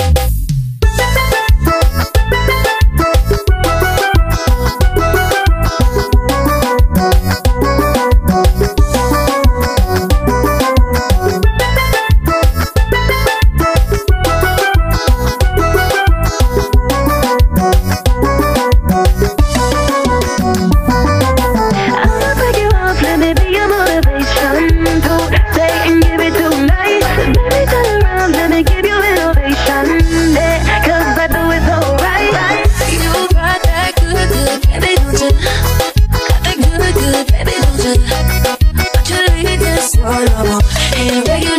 I'ma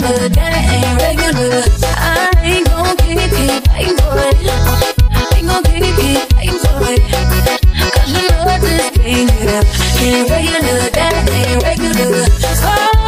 regular, that ain't regular. I ain't gon' keep you fighting for. I ain't gon' keep you fighting you know that ain't regular, that ain't regular. Oh.